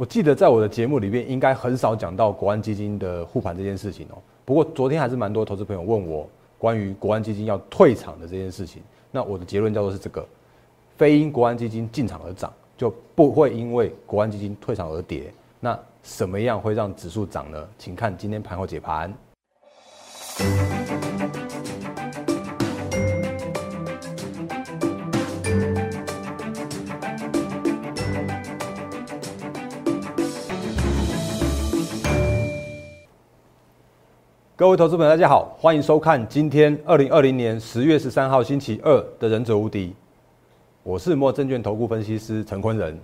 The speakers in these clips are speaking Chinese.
我记得在我的节目里面，应该很少讲到国安基金的护盘这件事情哦。不过昨天还是蛮多投资朋友问我关于国安基金要退场的这件事情。那我的结论叫做是这个：非因国安基金进场而涨，就不会因为国安基金退场而跌。那什么样会让指数涨呢？请看今天盘后解盘。各位投资朋友，大家好，欢迎收看今天二零二零年十月十三号星期二的《忍者无敌》，我是莫证券投顾分析师陈坤仁。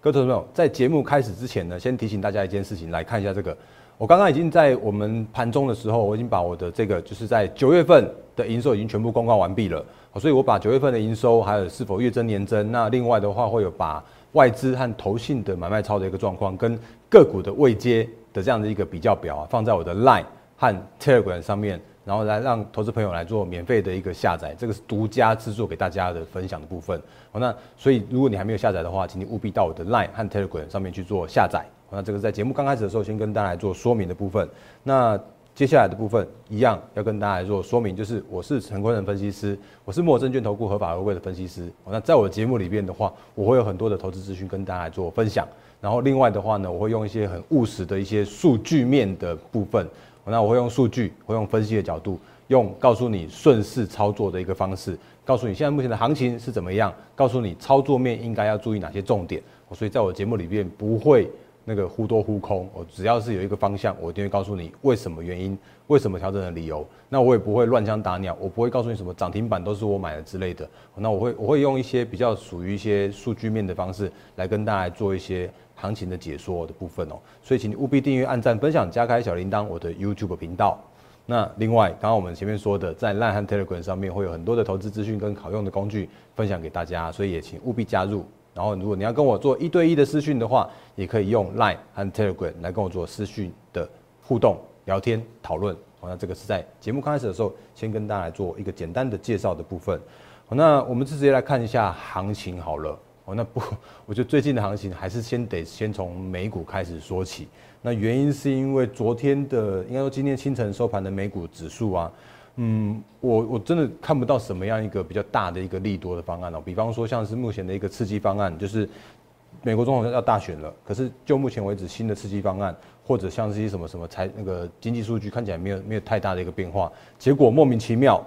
各位投资朋友，在节目开始之前呢，先提醒大家一件事情，来看一下这个。我刚刚已经在我们盘中的时候，我已经把我的这个就是在九月份的营收已经全部公告完毕了，所以我把九月份的营收还有是否月增年增，那另外的话会有把外资和投信的买卖超的一个状况跟个股的位阶的这样的一个比较表啊，放在我的 Line。和 Telegram 上面，然后来让投资朋友来做免费的一个下载，这个是独家制作给大家的分享的部分。好，那所以如果你还没有下载的话，请你务必到我的 Line 和 Telegram 上面去做下载。那这个在节目刚开始的时候，先跟大家来做说明的部分。那接下来的部分一样要跟大家来做说明，就是我是陈坤仁分析师，我是摩证券投顾合法合规的分析师。那在我的节目里边的话，我会有很多的投资资讯跟大家来做分享。然后另外的话呢，我会用一些很务实的一些数据面的部分。那我会用数据，会用分析的角度，用告诉你顺势操作的一个方式，告诉你现在目前的行情是怎么样，告诉你操作面应该要注意哪些重点。所以在我节目里面不会那个忽多忽空，我只要是有一个方向，我一定会告诉你为什么原因，为什么调整的理由。那我也不会乱枪打鸟，我不会告诉你什么涨停板都是我买的之类的。那我会我会用一些比较属于一些数据面的方式来跟大家做一些。行情的解说的部分哦，所以请你务必订阅、按赞、分享、加开小铃铛，我的 YouTube 频道。那另外，刚刚我们前面说的，在 Line 和 Telegram 上面会有很多的投资资讯跟好用的工具分享给大家，所以也请务必加入。然后，如果你要跟我做一对一的私讯的话，也可以用 Line 和 Telegram 来跟我做私讯的互动、聊天、讨论。好，那这个是在节目刚开始的时候，先跟大家来做一个简单的介绍的部分。好，那我们直接来看一下行情好了。哦，那不，我觉得最近的行情还是先得先从美股开始说起。那原因是因为昨天的，应该说今天清晨收盘的美股指数啊，嗯，我我真的看不到什么样一个比较大的一个利多的方案哦。比方说像是目前的一个刺激方案，就是美国总统要大选了，可是就目前为止新的刺激方案，或者像是一什么什么财那个经济数据看起来没有没有太大的一个变化，结果莫名其妙，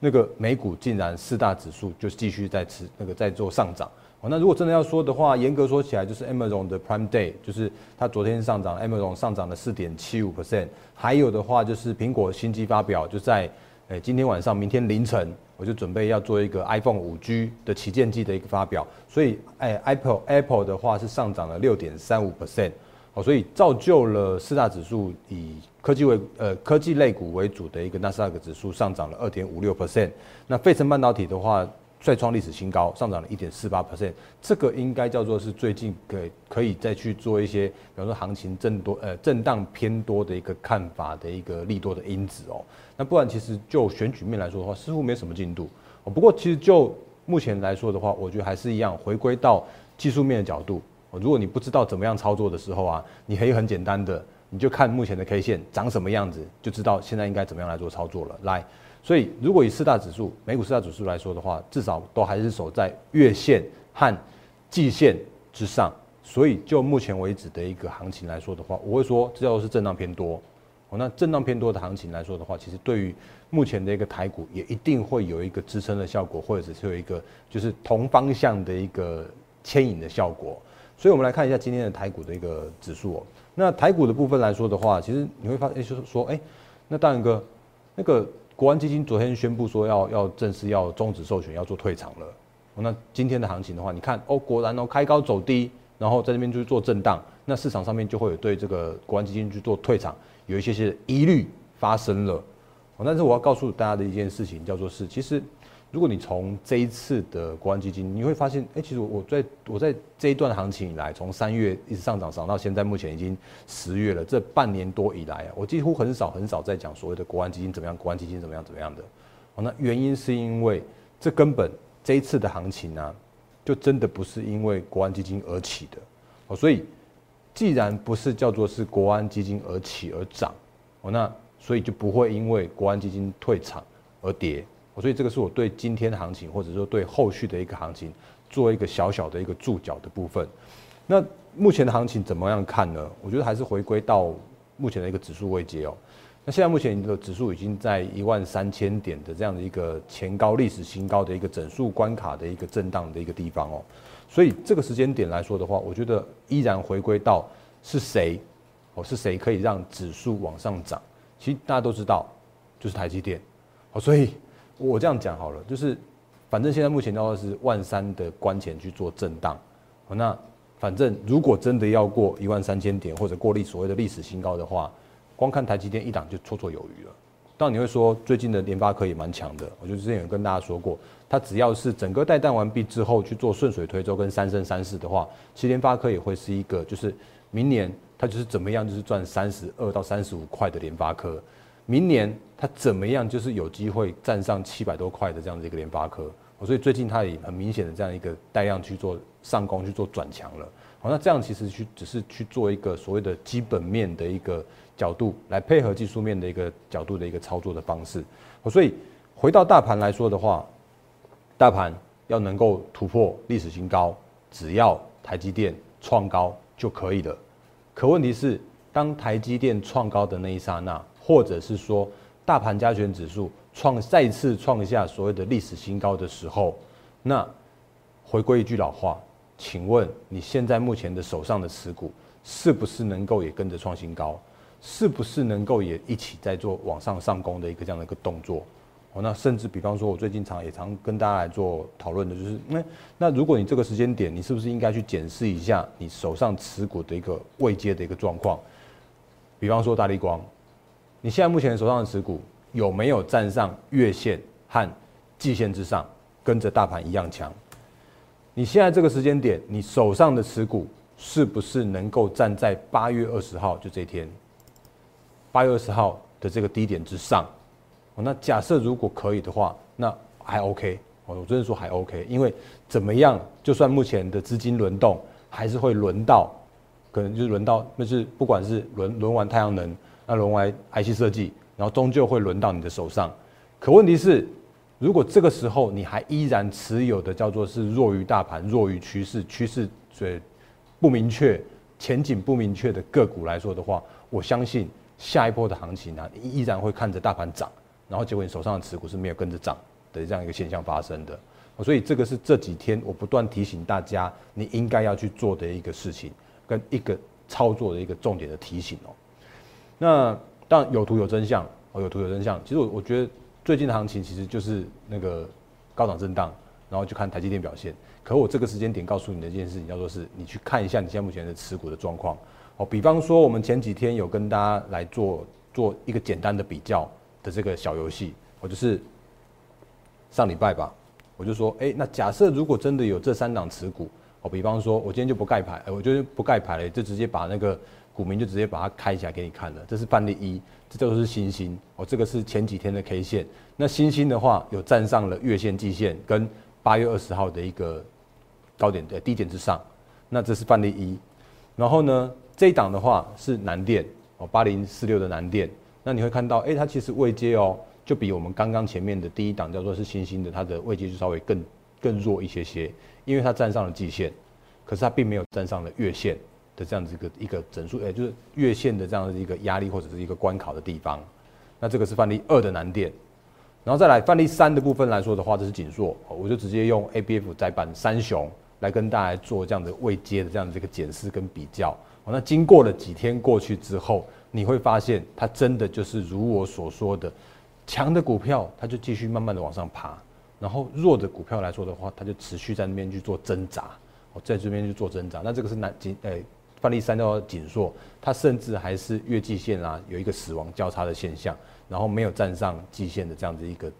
那个美股竟然四大指数就继续在持那个在做上涨。哦，那如果真的要说的话，严格说起来，就是 Amazon 的 Prime Day，就是它昨天上涨，Amazon 上涨了四点七五 percent。还有的话，就是苹果新机发表，就在诶今天晚上、明天凌晨，我就准备要做一个 iPhone 五 G 的旗舰机的一个发表。所以，诶 Apple Apple 的话是上涨了六点三五 percent。好，所以造就了四大指数以科技为呃科技类股为主的一个纳斯达克指数上涨了二点五六 percent。那费城半导体的话。再创历史新高，上涨了一点四八 percent，这个应该叫做是最近可可以再去做一些，比方说行情震多呃震荡偏多的一个看法的一个利多的因子哦。那不然其实就选举面来说的话，似乎没什么进度哦。不过其实就目前来说的话，我觉得还是一样，回归到技术面的角度。如果你不知道怎么样操作的时候啊，你可以很简单的，你就看目前的 K 线长什么样子，就知道现在应该怎么样来做操作了。来。所以，如果以四大指数、美股四大指数来说的话，至少都还是守在月线和季线之上。所以，就目前为止的一个行情来说的话，我会说这叫做是震荡偏多。哦，那震荡偏多的行情来说的话，其实对于目前的一个台股也一定会有一个支撑的效果，或者是有一个就是同方向的一个牵引的效果。所以，我们来看一下今天的台股的一个指数哦。那台股的部分来说的话，其实你会发现就是说，哎，那大勇哥，那个。国安基金昨天宣布说要要正式要终止授权，要做退场了。那今天的行情的话，你看哦，果然哦，开高走低，然后在这边就做震荡，那市场上面就会有对这个国安基金去做退场有一些些疑虑发生了。但是我要告诉大家的一件事情叫做是，其实。如果你从这一次的国安基金，你会发现，哎，其实我在我在这一段行情以来，从三月一直上涨涨到现在，目前已经十月了。这半年多以来啊，我几乎很少很少在讲所谓的国安基金怎么样，国安基金怎么样怎么样的。哦，那原因是因为这根本这一次的行情呢，就真的不是因为国安基金而起的。哦，所以既然不是叫做是国安基金而起而涨，哦，那所以就不会因为国安基金退场而跌。所以这个是我对今天的行情，或者说对后续的一个行情，做一个小小的一个注脚的部分。那目前的行情怎么样看呢？我觉得还是回归到目前的一个指数位阶哦。那现在目前的指数已经在一万三千点的这样的一个前高历史新高的一个整数关卡的一个震荡的一个地方哦。所以这个时间点来说的话，我觉得依然回归到是谁哦，是谁可以让指数往上涨？其实大家都知道，就是台积电哦。所以我这样讲好了，就是反正现在目前到的是万三的关前去做震荡。那反正如果真的要过一万三千点或者过历所谓的历史新高的话，光看台积电一档就绰绰有余了。当然你会说最近的联发科也蛮强的，我就之前有跟大家说过，它只要是整个带弹完毕之后去做顺水推舟跟三生三世的话，其实联发科也会是一个就是明年它就是怎么样就是赚三十二到三十五块的联发科，明年它怎么样就是有机会站上七百多块的这样的一个联发科。所以最近它也很明显的这样一个带量去做上攻去做转强了，好，那这样其实去只是去做一个所谓的基本面的一个角度来配合技术面的一个角度的一个操作的方式，所以回到大盘来说的话，大盘要能够突破历史新高，只要台积电创高就可以了。可问题是，当台积电创高的那一刹那，或者是说大盘加权指数。创再次创下所谓的历史新高的时候，那回归一句老话，请问你现在目前的手上的持股是不是能够也跟着创新高？是不是能够也一起在做往上上攻的一个这样的一个动作？哦，那甚至比方说，我最近常也常跟大家来做讨论的，就是那那如果你这个时间点，你是不是应该去检视一下你手上持股的一个未接的一个状况？比方说大力光，你现在目前手上的持股。有没有站上月线和季线之上，跟着大盘一样强？你现在这个时间点，你手上的持股是不是能够站在八月二十号就这天，八月二十号的这个低点之上？哦，那假设如果可以的话，那还 OK。哦，我真的说还 OK，因为怎么样，就算目前的资金轮动，还是会轮到，可能就是轮到，那是不管是轮轮完太阳能，那轮完 IC 设计。然后终究会轮到你的手上，可问题是，如果这个时候你还依然持有的叫做是弱于大盘、弱于趋势、趋势所不明确、前景不明确的个股来说的话，我相信下一波的行情呢，依然会看着大盘涨，然后结果你手上的持股是没有跟着涨的这样一个现象发生的。所以这个是这几天我不断提醒大家，你应该要去做的一个事情，跟一个操作的一个重点的提醒哦。那。当然有图有真相，哦，有图有真相。其实我我觉得最近的行情其实就是那个高档震荡，然后就看台积电表现。可我这个时间点告诉你的一件事情，叫做是你去看一下你现在目前的持股的状况。哦，比方说我们前几天有跟大家来做做一个简单的比较的这个小游戏，我就是上礼拜吧，我就说，哎，那假设如果真的有这三档持股，哦，比方说我今天就不盖牌，我就不盖牌了，就直接把那个。股民就直接把它开起来给你看了，这是范例一，这都是星星哦，这个是前几天的 K 线。那星星的话有站上了月线、季线跟八月二十号的一个高点的低点之上，那这是范例一。然后呢，这一档的话是南电哦，八零四六的南电，那你会看到，哎，它其实位阶哦，就比我们刚刚前面的第一档叫做是星星的，它的位阶就稍微更更弱一些些，因为它站上了季线，可是它并没有站上了月线。的这样子一个一个整数，哎，就是月线的这样的一个压力或者是一个关考的地方，那这个是范例二的难点，然后再来范例三的部分来说的话，这是紧缩，我就直接用 A B F 窄板三雄来跟大家做这样的未接的这样的这个检视跟比较。那经过了几天过去之后，你会发现它真的就是如我所说的，强的股票它就继续慢慢的往上爬，然后弱的股票来说的话，它就持续在那边去做挣扎，在这边去做挣扎。那这个是难紧，哎。范例三叫紧缩，它甚至还是月季线啊有一个死亡交叉的现象，然后没有站上季线的这样子一个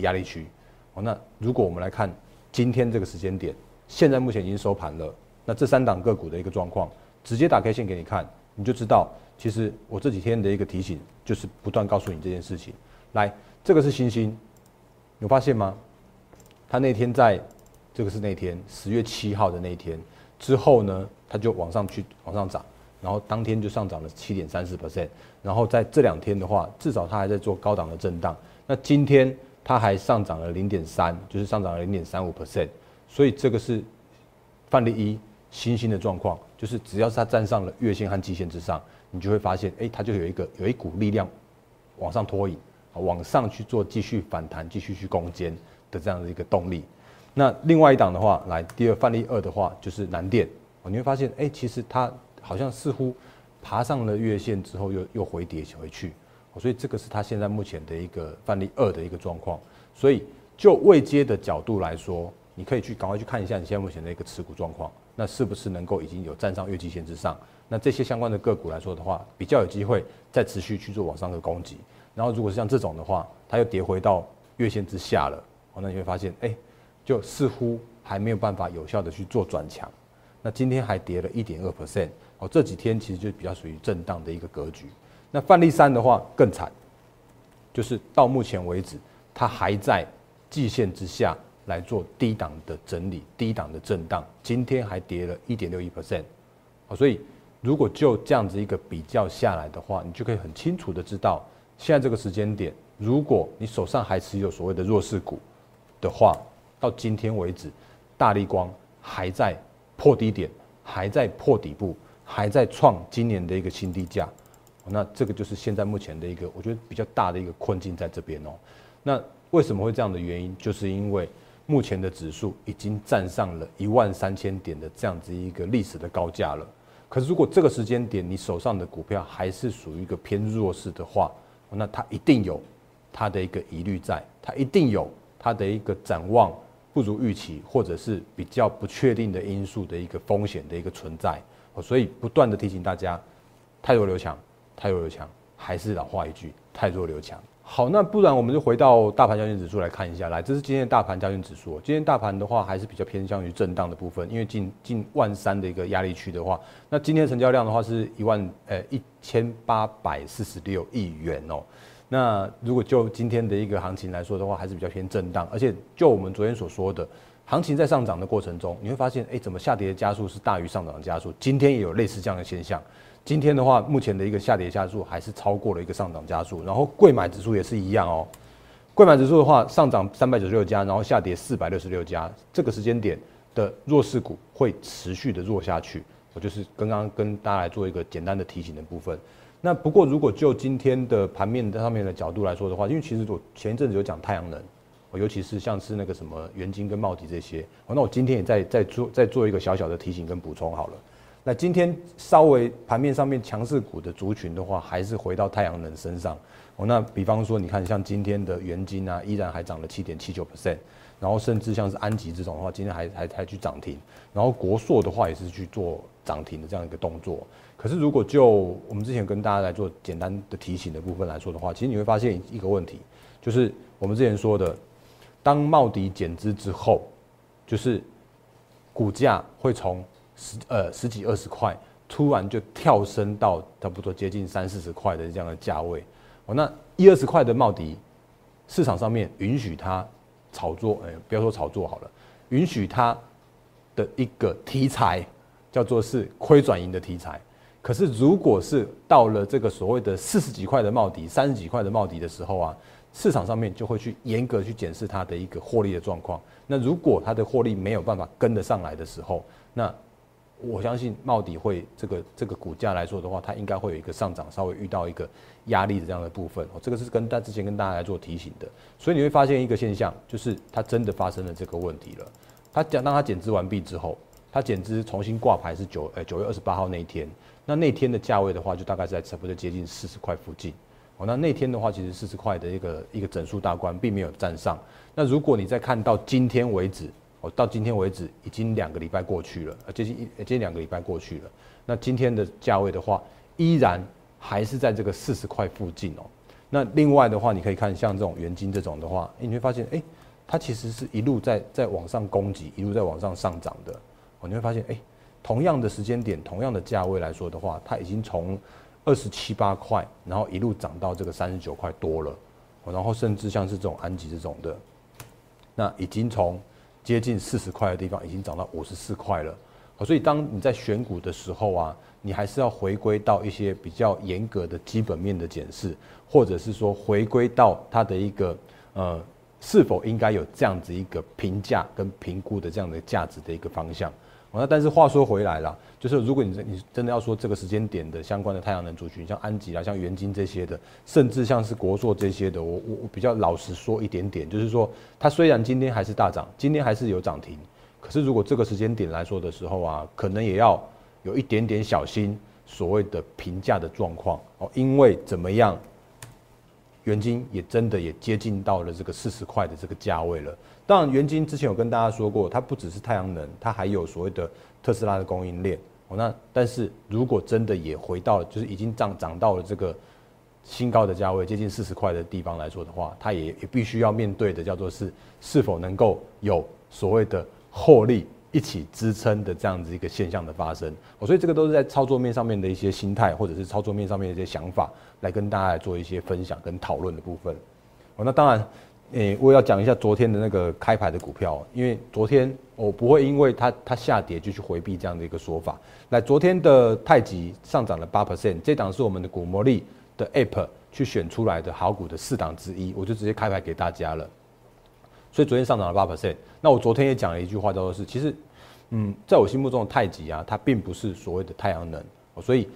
压力区。哦，那如果我们来看今天这个时间点，现在目前已经收盘了，那这三档个股的一个状况，直接打开线给你看，你就知道，其实我这几天的一个提醒就是不断告诉你这件事情。来，这个是星星，有发现吗？他那天在，这个是那天十月七号的那一天。之后呢，它就往上去，往上涨，然后当天就上涨了七点三四 percent，然后在这两天的话，至少它还在做高档的震荡。那今天它还上涨了零点三，就是上涨了零点三五 percent，所以这个是范例一新兴的状况，就是只要是它站上了月线和季线之上，你就会发现，哎，它就有一个有一股力量往上拖引，往上去做继续反弹、继续去攻坚的这样的一个动力。那另外一档的话，来第二范例二的话，就是南电，你会发现，哎，其实它好像似乎爬上了月线之后，又又回跌回去。所以这个是它现在目前的一个范例二的一个状况。所以就未接的角度来说，你可以去赶快去看一下你现在目前的一个持股状况，那是不是能够已经有站上月季线之上？那这些相关的个股来说的话，比较有机会再持续去做往上的攻击。然后如果是像这种的话，它又跌回到月线之下了，哦，那你会发现，哎，就似乎还没有办法有效的去做转强。那今天还跌了一点二 percent，哦，这几天其实就比较属于震荡的一个格局。那范例三的话更惨，就是到目前为止，它还在季线之下来做低档的整理、低档的震荡。今天还跌了一点六一 percent，啊，所以如果就这样子一个比较下来的话，你就可以很清楚的知道，现在这个时间点，如果你手上还持有所谓的弱势股的话，到今天为止，大力光还在破低点，还在破底部，还在创今年的一个新低价。那这个就是现在目前的一个，我觉得比较大的一个困境在这边哦。那为什么会这样的原因，就是因为目前的指数已经站上了一万三千点的这样子一个历史的高价了。可是如果这个时间点你手上的股票还是属于一个偏弱势的话，那它一定有它的一个疑虑在，它一定有它的一个展望不如预期，或者是比较不确定的因素的一个风险的一个存在。所以不断的提醒大家，太弱留强。太弱留强，还是老话一句，太弱留强。好，那不然我们就回到大盘交易指数来看一下。来，这是今天的大盘交易指数。今天大盘的话，还是比较偏向于震荡的部分，因为近近万三的一个压力区的话，那今天成交量的话是一万呃一千八百四十六亿元哦。那如果就今天的一个行情来说的话，还是比较偏震荡。而且就我们昨天所说的，行情在上涨的过程中，你会发现，哎，怎么下跌的加速是大于上涨的加速？今天也有类似这样的现象。今天的话，目前的一个下跌加速还是超过了一个上涨加速，然后贵买指数也是一样哦。贵买指数的话，上涨三百九十六家，然后下跌四百六十六家，这个时间点的弱势股会持续的弱下去。我就是刚刚跟大家来做一个简单的提醒的部分。那不过如果就今天的盘面上面的角度来说的话，因为其实我前一阵子有讲太阳能，尤其是像是那个什么元晶跟茂迪这些，那我今天也在在做再做一个小小的提醒跟补充好了。那今天稍微盘面上面强势股的族群的话，还是回到太阳能身上。哦，那比方说，你看像今天的元金啊，依然还涨了七点七九 percent，然后甚至像是安吉这种的话，今天还还还去涨停。然后国硕的话也是去做涨停的这样一个动作。可是如果就我们之前跟大家来做简单的提醒的部分来说的话，其实你会发现一个问题，就是我们之前说的，当茂迪减资之后，就是股价会从十呃十几二十块，突然就跳升到差不多接近三四十块的这样的价位，哦，那一二十块的茂迪，市场上面允许它炒作，哎，不要说炒作好了，允许它的一个题材叫做是亏转盈的题材。可是如果是到了这个所谓的四十几块的帽底、三十几块的帽底的时候啊，市场上面就会去严格去检视它的一个获利的状况。那如果它的获利没有办法跟得上来的时候，那我相信帽底会这个这个股价来说的话，它应该会有一个上涨，稍微遇到一个压力的这样的部分。哦，这个是跟大之前跟大家来做提醒的。所以你会发现一个现象，就是它真的发生了这个问题了。它讲当它减资完毕之后，它减资重新挂牌是九呃九月二十八号那一天。那那天的价位的话，就大概在差不多接近四十块附近。哦，那那天的话，其实四十块的一个一个整数大关并没有站上。那如果你再看到今天为止。哦，到今天为止已经两个礼拜过去了，接近一接近两个礼拜过去了。那今天的价位的话，依然还是在这个四十块附近哦。那另外的话，你可以看像这种元金这种的话，你会发现，哎，它其实是一路在在往上攻击，一路在往上上涨的。你会发现，哎，同样的时间点，同样的价位来说的话，它已经从二十七八块，然后一路涨到这个三十九块多了。然后甚至像是这种安吉这种的，那已经从接近四十块的地方已经涨到五十四块了，所以当你在选股的时候啊，你还是要回归到一些比较严格的基本面的检视，或者是说回归到它的一个呃是否应该有这样子一个评价跟评估的这样的价值的一个方向。那但是话说回来了，就是如果你你真的要说这个时间点的相关的太阳能族群，像安吉啊、像元晶这些的，甚至像是国硕这些的，我我我比较老实说一点点，就是说它虽然今天还是大涨，今天还是有涨停，可是如果这个时间点来说的时候啊，可能也要有一点点小心所谓的评价的状况哦，因为怎么样，元晶也真的也接近到了这个四十块的这个价位了。当然，元晶之前有跟大家说过，它不只是太阳能，它还有所谓的特斯拉的供应链。哦，那但是如果真的也回到了，就是已经涨涨到了这个新高的价位，接近四十块的地方来说的话，它也也必须要面对的叫做是是否能够有所谓的获利一起支撑的这样子一个现象的发生。哦，所以这个都是在操作面上面的一些心态，或者是操作面上面的一些想法，来跟大家来做一些分享跟讨论的部分。哦，那当然。诶，我要讲一下昨天的那个开牌的股票，因为昨天我不会因为它它下跌就去回避这样的一个说法。来，昨天的太极上涨了八 percent，这档是我们的股魔力的 app 去选出来的好股的四档之一，我就直接开牌给大家了。所以昨天上涨了八 percent。那我昨天也讲了一句话，叫做是，其实，嗯，在我心目中的太极啊，它并不是所谓的太阳能，所以。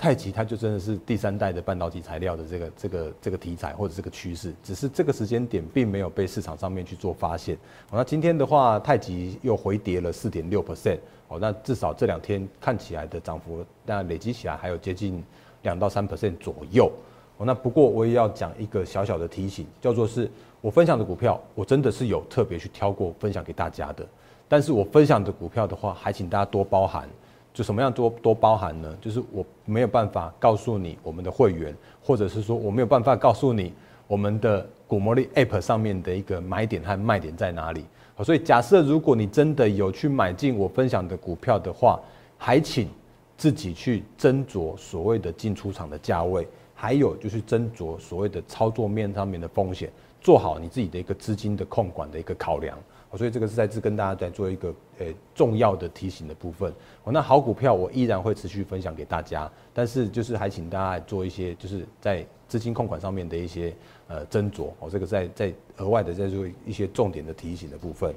太极它就真的是第三代的半导体材料的这个这个这个题材或者这个趋势，只是这个时间点并没有被市场上面去做发现。那今天的话，太极又回跌了四点六 percent，哦，那至少这两天看起来的涨幅，那累积起来还有接近两到三 percent 左右。哦，那不过我也要讲一个小小的提醒，叫做是我分享的股票，我真的是有特别去挑过分享给大家的，但是我分享的股票的话，还请大家多包涵。就什么样多多包含呢？就是我没有办法告诉你我们的会员，或者是说我没有办法告诉你我们的股魔力 App 上面的一个买点和卖点在哪里。好，所以假设如果你真的有去买进我分享的股票的话，还请自己去斟酌所谓的进出场的价位，还有就是斟酌所谓的操作面上面的风险，做好你自己的一个资金的控管的一个考量。所以这个是在这跟大家在做一个呃重要的提醒的部分。哦，那好股票我依然会持续分享给大家，但是就是还请大家做一些就是在资金控管上面的一些呃斟酌。哦，这个在在额外的在做一些重点的提醒的部分。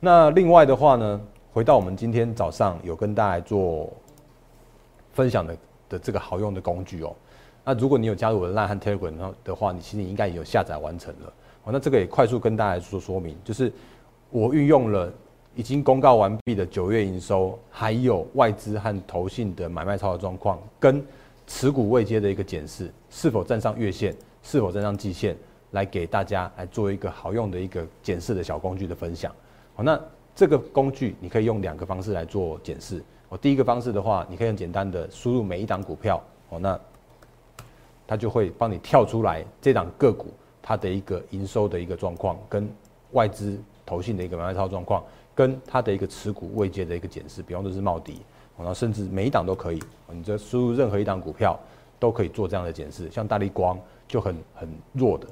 那另外的话呢，回到我们今天早上有跟大家做分享的的这个好用的工具哦。那如果你有加入我的 Line 和 Telegram 的话，你其实应该也有下载完成了。哦，那这个也快速跟大家做说明，就是。我运用了已经公告完毕的九月营收，还有外资和投信的买卖操作状况，跟持股未接的一个检视，是否站上月线，是否站上季线，来给大家来做一个好用的一个检视的小工具的分享。好，那这个工具你可以用两个方式来做检视。哦，第一个方式的话，你可以很简单的输入每一档股票，哦，那它就会帮你跳出来这档个股它的一个营收的一个状况跟外资。投信的一个买卖操状况，跟它的一个持股未接的一个检视，比方说是茂迪，然后甚至每一档都可以，你这输入任何一档股票都可以做这样的检视。像大力光就很很弱的，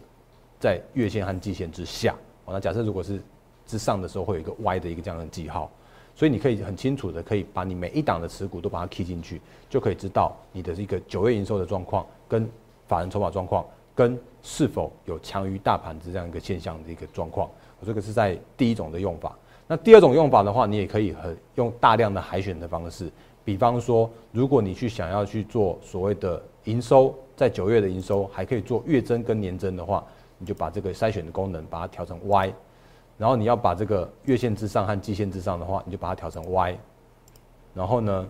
在月线和季线之下，那假设如果是之上的时候，会有一个 Y 的一个这样的记号，所以你可以很清楚的可以把你每一档的持股都把它 key 进去，就可以知道你的一个九月营收的状况，跟法人筹码状况，跟是否有强于大盘子这样一个现象的一个状况。这个是在第一种的用法，那第二种用法的话，你也可以很用大量的海选的方式，比方说，如果你去想要去做所谓的营收，在九月的营收还可以做月增跟年增的话，你就把这个筛选的功能把它调成 Y，然后你要把这个月线之上和季线之上的话，你就把它调成 Y，然后呢，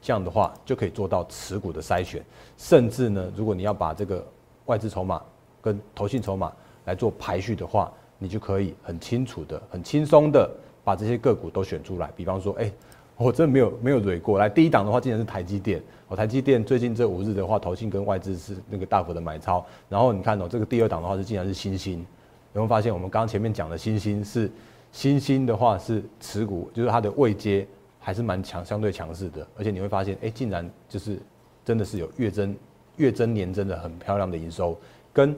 这样的话就可以做到持股的筛选，甚至呢，如果你要把这个外资筹码跟投信筹码来做排序的话，你就可以很清楚的、很轻松的把这些个股都选出来。比方说，哎，我真的没有没有蕊过来。第一档的话，竟然是台积电。哦，台积电最近这五日的话，投信跟外资是那个大幅的买超。然后你看哦，这个第二档的话是竟然是新兴。有没有发现我们刚刚前面讲的新兴是新兴的话是持股，就是它的位阶还是蛮强、相对强势的。而且你会发现，哎，竟然就是真的是有月增、月增、年增的很漂亮的营收跟。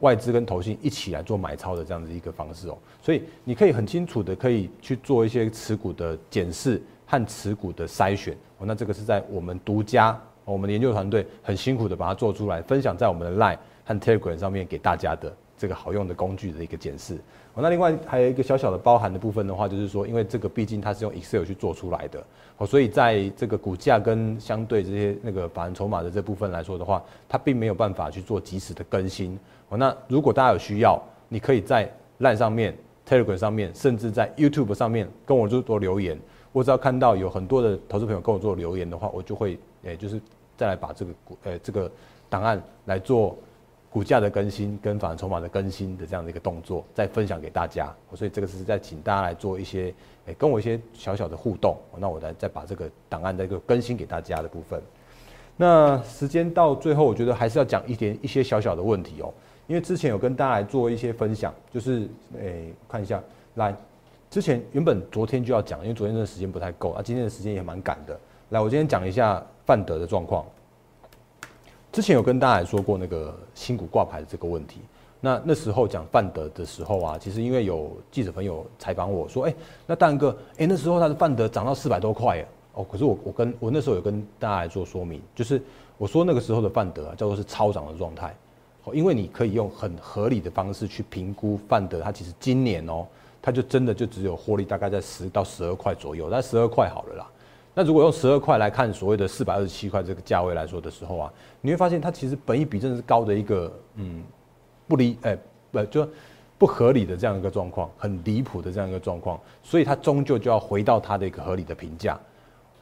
外资跟投信一起来做买超的这样子一个方式哦，所以你可以很清楚的可以去做一些持股的检视和持股的筛选哦，那这个是在我们独家，我们的研究团队很辛苦的把它做出来，分享在我们的 Line 和 Telegram 上面给大家的。这个好用的工具的一个检视。哦，那另外还有一个小小的包含的部分的话，就是说，因为这个毕竟它是用 Excel 去做出来的，哦，所以在这个股价跟相对这些那个法人筹码的这部分来说的话，它并没有办法去做及时的更新。哦，那如果大家有需要，你可以在 Line 上面、Telegram 上面，甚至在 YouTube 上面跟我做做留言。我只要看到有很多的投资朋友跟我做留言的话，我就会诶，就是再来把这个股诶这个档案来做。股价的更新跟反筹码的更新的这样的一个动作，再分享给大家，所以这个是在请大家来做一些，诶，跟我一些小小的互动，那我来再把这个档案再一个更新给大家的部分。那时间到最后，我觉得还是要讲一点一些小小的问题哦，因为之前有跟大家来做一些分享，就是诶，看一下，来，之前原本昨天就要讲，因为昨天的时间不太够啊，今天的时间也蛮赶的，来，我今天讲一下范德的状况。之前有跟大家说过那个新股挂牌的这个问题，那那时候讲范德的时候啊，其实因为有记者朋友采访我说，哎，那大哥，哎，那时候他的范德涨到四百多块哦，可是我我跟我那时候有跟大家来做说明，就是我说那个时候的范德啊，叫做是超涨的状态，哦，因为你可以用很合理的方式去评估范德，它其实今年哦，它就真的就只有获利大概在十到十二块左右，在十二块好了啦。那如果用十二块来看所谓的四百二十七块这个价位来说的时候啊，你会发现它其实本益比真的是高的一个嗯不离哎不就不合理的这样一个状况，很离谱的这样一个状况，所以它终究就要回到它的一个合理的评价。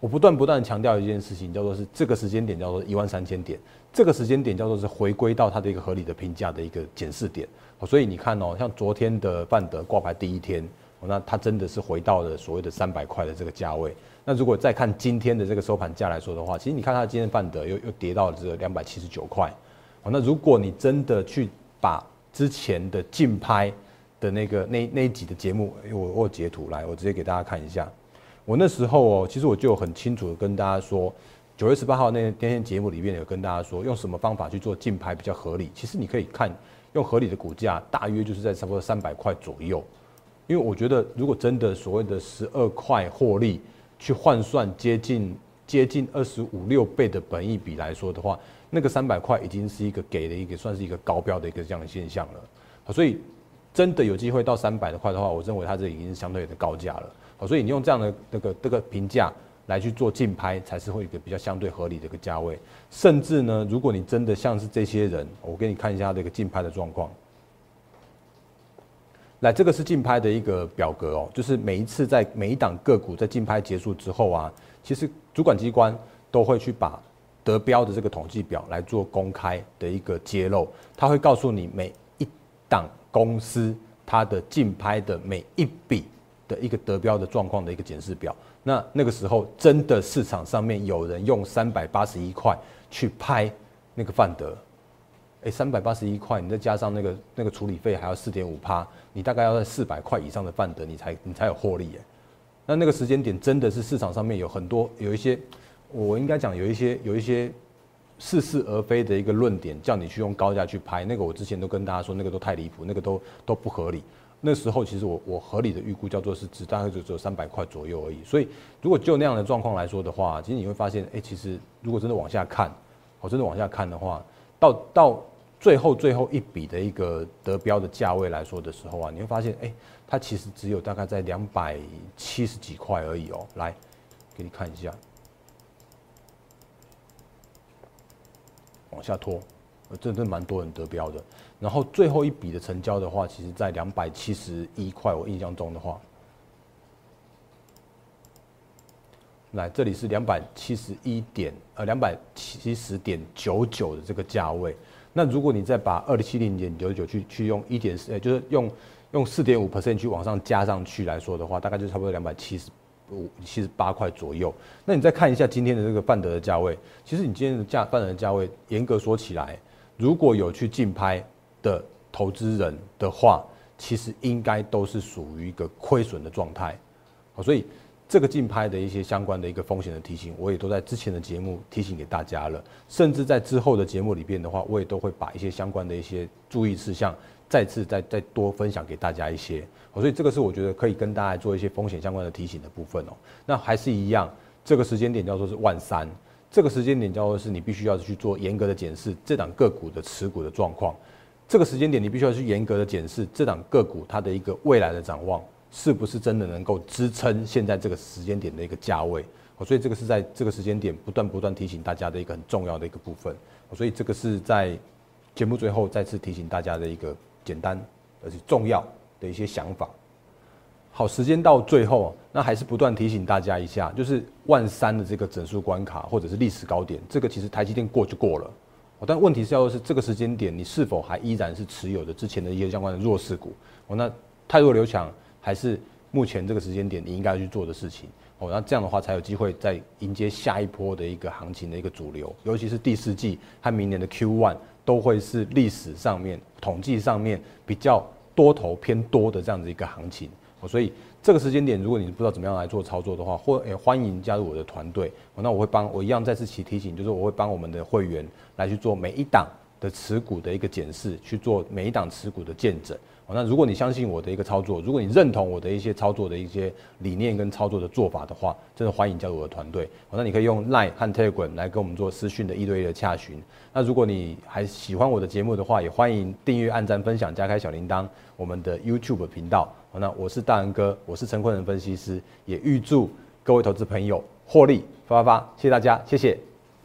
我不断不断强调一件事情，叫做是这个时间点叫做一万三千点，这个时间点叫做是回归到它的一个合理的评价的一个检视点。所以你看哦，像昨天的范德挂牌第一天，那它真的是回到了所谓的三百块的这个价位。那如果再看今天的这个收盘价来说的话，其实你看它今天范德又又跌到了这个两百七十九块，哦，那如果你真的去把之前的竞拍的那个那那一集的节目，我我截图来，我直接给大家看一下。我那时候哦，其实我就很清楚的跟大家说，九月十八号那那天节目里面有跟大家说，用什么方法去做竞拍比较合理。其实你可以看用合理的股价，大约就是在差不多三百块左右。因为我觉得，如果真的所谓的十二块获利，去换算接近接近二十五六倍的本益比来说的话，那个三百块已经是一个给的一个算是一个高标的一个这样的现象了。所以真的有机会到三百的块的话，我认为它这已经是相对的高价了。好，所以你用这样的那个这个评价来去做竞拍，才是会一个比较相对合理的一个价位。甚至呢，如果你真的像是这些人，我给你看一下这个竞拍的状况。来，这个是竞拍的一个表格哦，就是每一次在每一档个股在竞拍结束之后啊，其实主管机关都会去把得标的这个统计表来做公开的一个揭露，他会告诉你每一档公司它的竞拍的每一笔的一个得标的状况的一个检视表。那那个时候真的市场上面有人用三百八十一块去拍那个范德。哎，三百八十一块，你再加上那个那个处理费，还要四点五趴，你大概要在四百块以上的范德，你才你才有获利耶。那那个时间点真的是市场上面有很多有一些，我应该讲有一些有一些似是而非的一个论点，叫你去用高价去拍，那个我之前都跟大家说，那个都太离谱，那个都都不合理。那时候其实我我合理的预估叫做是只大概就只有三百块左右而已。所以如果就那样的状况来说的话，其实你会发现，哎，其实如果真的往下看，我真的往下看的话。到到最后最后一笔的一个得标的价位来说的时候啊，你会发现，哎，它其实只有大概在两百七十几块而已哦。来，给你看一下，往下拖，真的蛮多人得标的。然后最后一笔的成交的话，其实在两百七十一块，我印象中的话。来，这里是两百七十一点，呃，两百七十点九九的这个价位。那如果你再把二零七零点九九去去用一点四，呃，就是用用四点五 percent 去往上加上去来说的话，大概就差不多两百七十五、七十八块左右。那你再看一下今天的这个范德的价位，其实你今天的价范德的价位，严格说起来，如果有去竞拍的投资人的话，其实应该都是属于一个亏损的状态。好，所以。这个竞拍的一些相关的一个风险的提醒，我也都在之前的节目提醒给大家了，甚至在之后的节目里边的话，我也都会把一些相关的一些注意事项再次再再多分享给大家一些。所以这个是我觉得可以跟大家做一些风险相关的提醒的部分哦。那还是一样，这个时间点叫做是万三，这个时间点叫做是你必须要去做严格的检视这档个股的持股的状况。这个时间点你必须要去严格的检视这档个股它的一个未来的展望，是不是真的能够支撑现在这个时间点的一个价位。所以这个是在这个时间点不断不断提醒大家的一个很重要的一个部分。所以这个是在节目最后再次提醒大家的一个简单而且重要。的一些想法。好，时间到最后，那还是不断提醒大家一下，就是万三的这个整数关卡或者是历史高点，这个其实台积电过就过了。哦，但问题是要是这个时间点，你是否还依然是持有的之前的一些相关的弱势股？哦，那太弱留强还是目前这个时间点你应该去做的事情。哦，那这样的话才有机会再迎接下一波的一个行情的一个主流，尤其是第四季和明年的 Q one 都会是历史上面统计上面比较。多头偏多的这样子一个行情，所以这个时间点，如果你不知道怎么样来做操作的话，或也欢迎加入我的团队，那我会帮我一样再次提提醒，就是我会帮我们的会员来去做每一档的持股的一个检视，去做每一档持股的见证。那如果你相信我的一个操作，如果你认同我的一些操作的一些理念跟操作的做法的话，真的欢迎加入我的团队。那你可以用 Line 和 Telegram 来跟我们做私讯的一对一的洽询。那如果你还喜欢我的节目的话，也欢迎订阅、按赞、分享、加开小铃铛我们的 YouTube 频道。那我是大仁哥，我是陈坤仁分析师，也预祝各位投资朋友获利发发发！谢谢大家，谢谢。